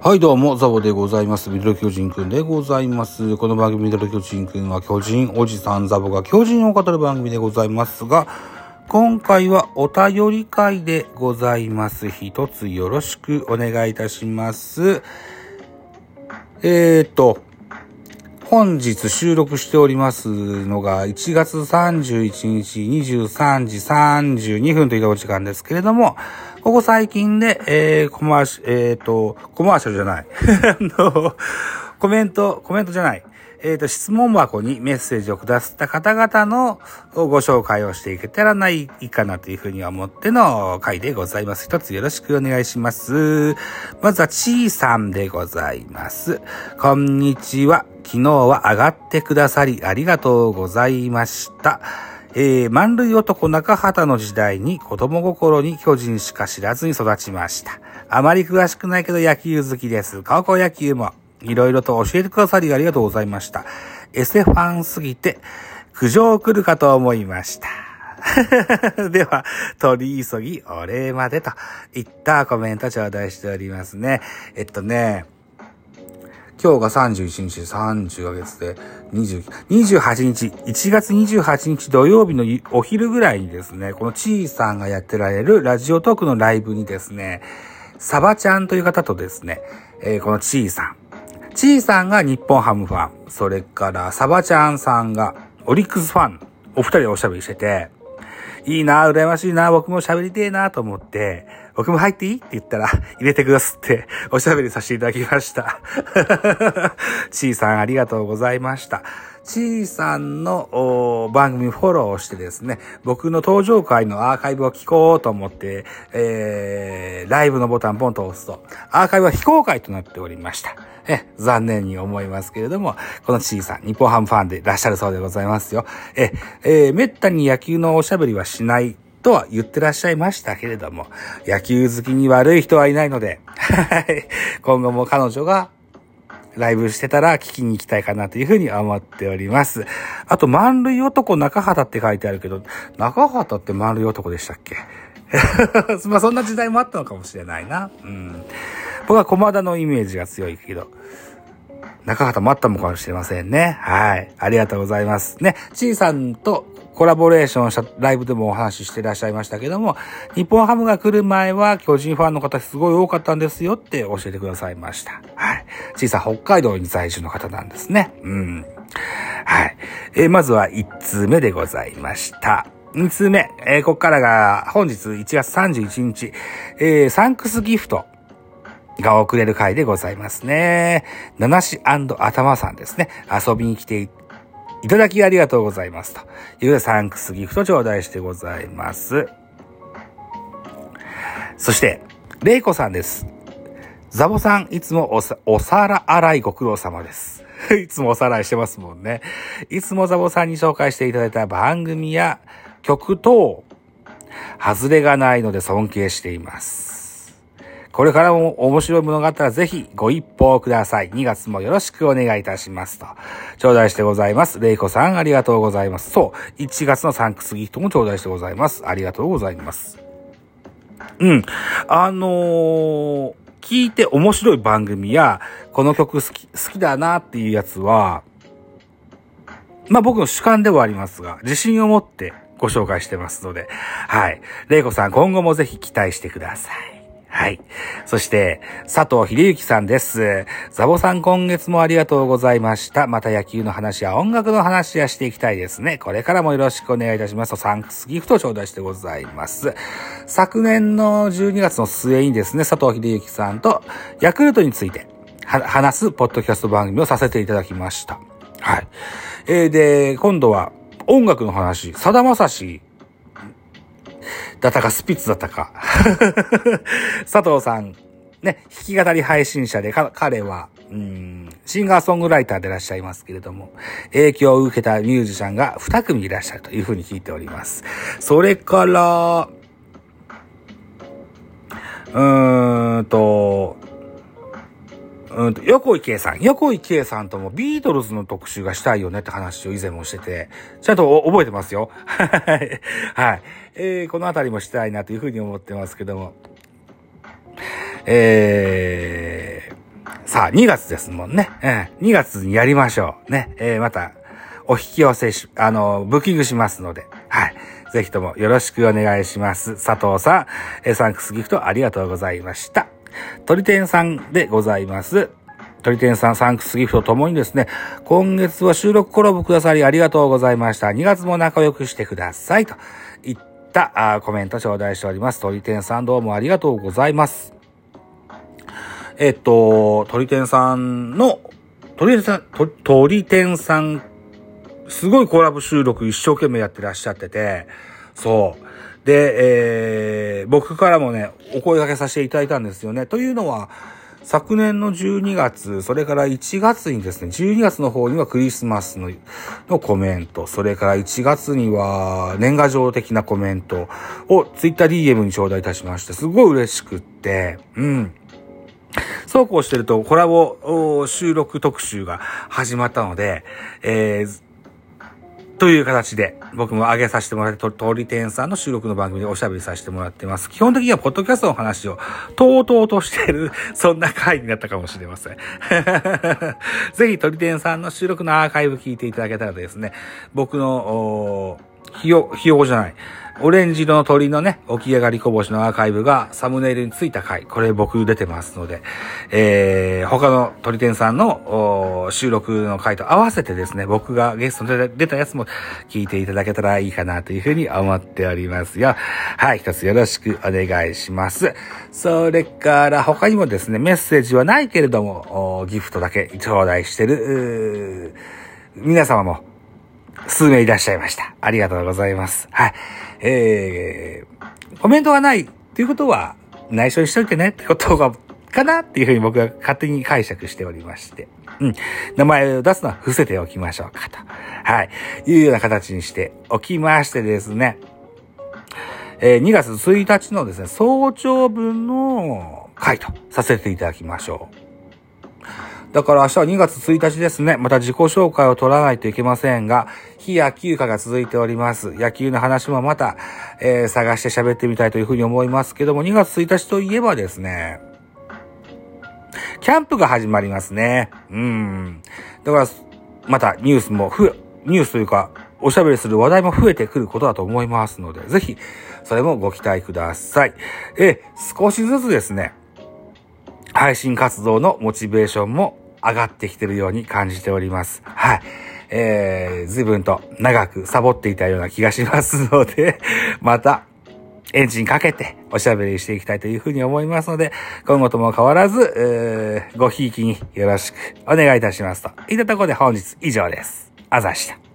はいどうも、ザボでございます。ミドル巨人くんでございます。この番組ミドル巨人くんは巨人おじさんザボが巨人を語る番組でございますが、今回はお便り会でございます。一つよろしくお願いいたします。えーと、本日収録しておりますのが1月31日23時32分というお時間ですけれども、ここ最近で、えー、コマーシ、えーと、コマーシャルじゃない。あの、コメント、コメントじゃない。えーと、質問箱にメッセージをくださった方々のご紹介をしていけたらないかなというふうに思っての回でございます。一つよろしくお願いします。まずは、ちーさんでございます。こんにちは。昨日は上がってくださりありがとうございました。えー、満塁男中畑の時代に子供心に巨人しか知らずに育ちました。あまり詳しくないけど野球好きです。高校野球もいろいろと教えてくださりありがとうございました。エセファンすぎて苦情来るかと思いました。では、取り急ぎお礼までといったコメント頂戴しておりますね。えっとね、今日が31日、30ヶ月で、20、28日、1月28日土曜日のお昼ぐらいにですね、このちーさんがやってられるラジオトークのライブにですね、サバちゃんという方とですね、えーこのちーさん。ちーさんが日本ハムファン、それからサバちゃんさんがオリックスファン、お二人でおしゃべりしてて、いいな、羨ましいな、僕も喋りてえなと思って、僕も入っていい？って言ったら、入れてくださって、おしゃべりさせていただきました。ちーさんありがとうございました。ちーさんのお番組フォローしてですね、僕の登場回のアーカイブを聞こうと思って、えー、ライブのボタンポンと押すと、アーカイブは非公開となっておりました。え、残念に思いますけれども、このちーさん、日本ハムファンでいらっしゃるそうでございますよ。え、えー、めったに野球のおしゃべりはしないとは言ってらっしゃいましたけれども、野球好きに悪い人はいないので、はい。今後も彼女がライブしてたら聞きに行きたいかなというふうに思っております。あと、満塁男中畑って書いてあるけど、中畑って満塁男でしたっけ？まあそんな時代もあったのかもしれないな。うん。僕は駒田のイメージが強いけど、中畑もあったのかもしれませんね。はい。ありがとうございます。ね、ちーさんとコラボレーションしたライブでもお話ししていらっしゃいましたけども、日本ハムが来る前は巨人ファンの方すごい多かったんですよって教えてくださいました。はい。ちーさ北海道に在住の方なんですね。うん。はい。えーまずは1通目でございました。2通目、えーここからが本日1月31日、えーサンクスギフト。が送れる回でございますね。七し頭さんですね。遊びに来ていただきありがとうございます。という、サンクスギフト頂戴してございます。そして、レイコさんです。ザボさん、いつもおさお皿洗いご苦労様です。いつもおさらいしてますもんね。いつもザボさんに紹介していただいた番組や曲等、外れがないので尊敬しています。これからも面白いものがあったらぜひご一報ください。2月もよろしくお願いいたしますと。頂戴してございます。レイコさんありがとうございます。そう、1月のサンクスギフトも頂戴してございます。ありがとうございます。うん。あのー聞いて面白い番組や、この曲好き、好きだなっていうやつは、まあ僕の主観ではありますが、自信を持ってご紹介してますので、はい。レイコさん今後もぜひ期待してください。はい。そして、佐藤秀幸さんです。ザボさん今月もありがとうございました。また野球の話や音楽の話やしていきたいですね。これからもよろしくお願いいたします、サンクスギフト頂戴してございます。昨年の12月の末にですね、佐藤秀幸さんとヤクルトについて話すポッドキャスト番組をさせていただきました。はい。えー、で、今度は音楽の話、さだまさしだったかスピッツだったか。佐藤さん、ね、弾き語り配信者で、彼は、うん、シンガーソングライターでいらっしゃいますけれども、影響を受けたミュージシャンが2組いらっしゃるというふうに聞いております。それから、うーんと、うんと、横井圭さん。横井圭さんともビートルズの特集がしたいよねって話を以前もしてて、ちゃんと覚えてますよ。はい。えー、このあたりもしたいなというふうに思ってますけども。えー、さあ、2月ですもんね。えー、2月にやりましょう。ね。えー、また、お引き寄せし、あの、ブッキングしますので、はい。ぜひともよろしくお願いします。佐藤さん、えー、サンクスギフトありがとうございました。鳥天さんでございます。鳥天さん、サンクスギフトともにですね、今月は収録コラボくださりありがとうございました。2月も仲良くしてください。とたあコメント頂戴しております。鳥天さんどうもありがとうございます。えっと、鳥天さんの、鳥天さん、鳥天さん、すごいコラボ収録一生懸命やってらっしゃってて、そう。で、えー、僕からもね、お声掛けさせていただいたんですよね。というのは、昨年の12月、それから1月にですね、12月の方にはクリスマスののコメント、それから1月には年賀状的なコメントを TwitterDM に頂戴いたしまして、すごい嬉しくって、うん。そうこうしてるとコラボ収録特集が始まったので、えー、という形で、僕も上げさせてもらって、鳥天さんの収録の番組でおしゃべりさせてもらってます。基本的には、ポッドキャストの話を、とうとうとしている、そんな回になったかもしれません。ぜひ、鳥天さんの収録のアーカイブ聞いていただけたらですね、僕の、ひよ、ひよこじゃない。オレンジ色の鳥のね、起き上がりこぼしのアーカイブがサムネイルについた回、これ僕出てますので、えー、他の鳥天さんの収録の回と合わせてですね、僕がゲストで出たやつも聞いていただけたらいいかなというふうに思っておりますよ。はい、一つよろしくお願いします。それから他にもですね、メッセージはないけれども、ギフトだけ頂戴してる、皆様も数名いらっしゃいました。ありがとうございます。はい。えー、コメントがないっていうことは、内緒にしといてねってことが、かなっていうふうに僕は勝手に解釈しておりまして。うん。名前を出すのは伏せておきましょうかと。はい。いうような形にしておきましてですね。えー、2月1日のですね、早朝分の回とさせていただきましょう。だから明日は2月1日ですね。また自己紹介を取らないといけませんが、非野球化が続いております。野球の話もまた、えー、探して喋ってみたいというふうに思いますけども、2月1日といえばですね、キャンプが始まりますね。うん。だから、またニュースも増え、ニュースというか、おしゃべりする話題も増えてくることだと思いますので、ぜひ、それもご期待ください。え、少しずつですね、配信活動のモチベーションも上がってきてるように感じております。はい。えー、随分と長くサボっていたような気がしますので、また、エンジンかけておしゃべりしていきたいというふうに思いますので、今後とも変わらず、えー、ごひいきによろしくお願いいたしますと。いったところで本日以上です。あざした。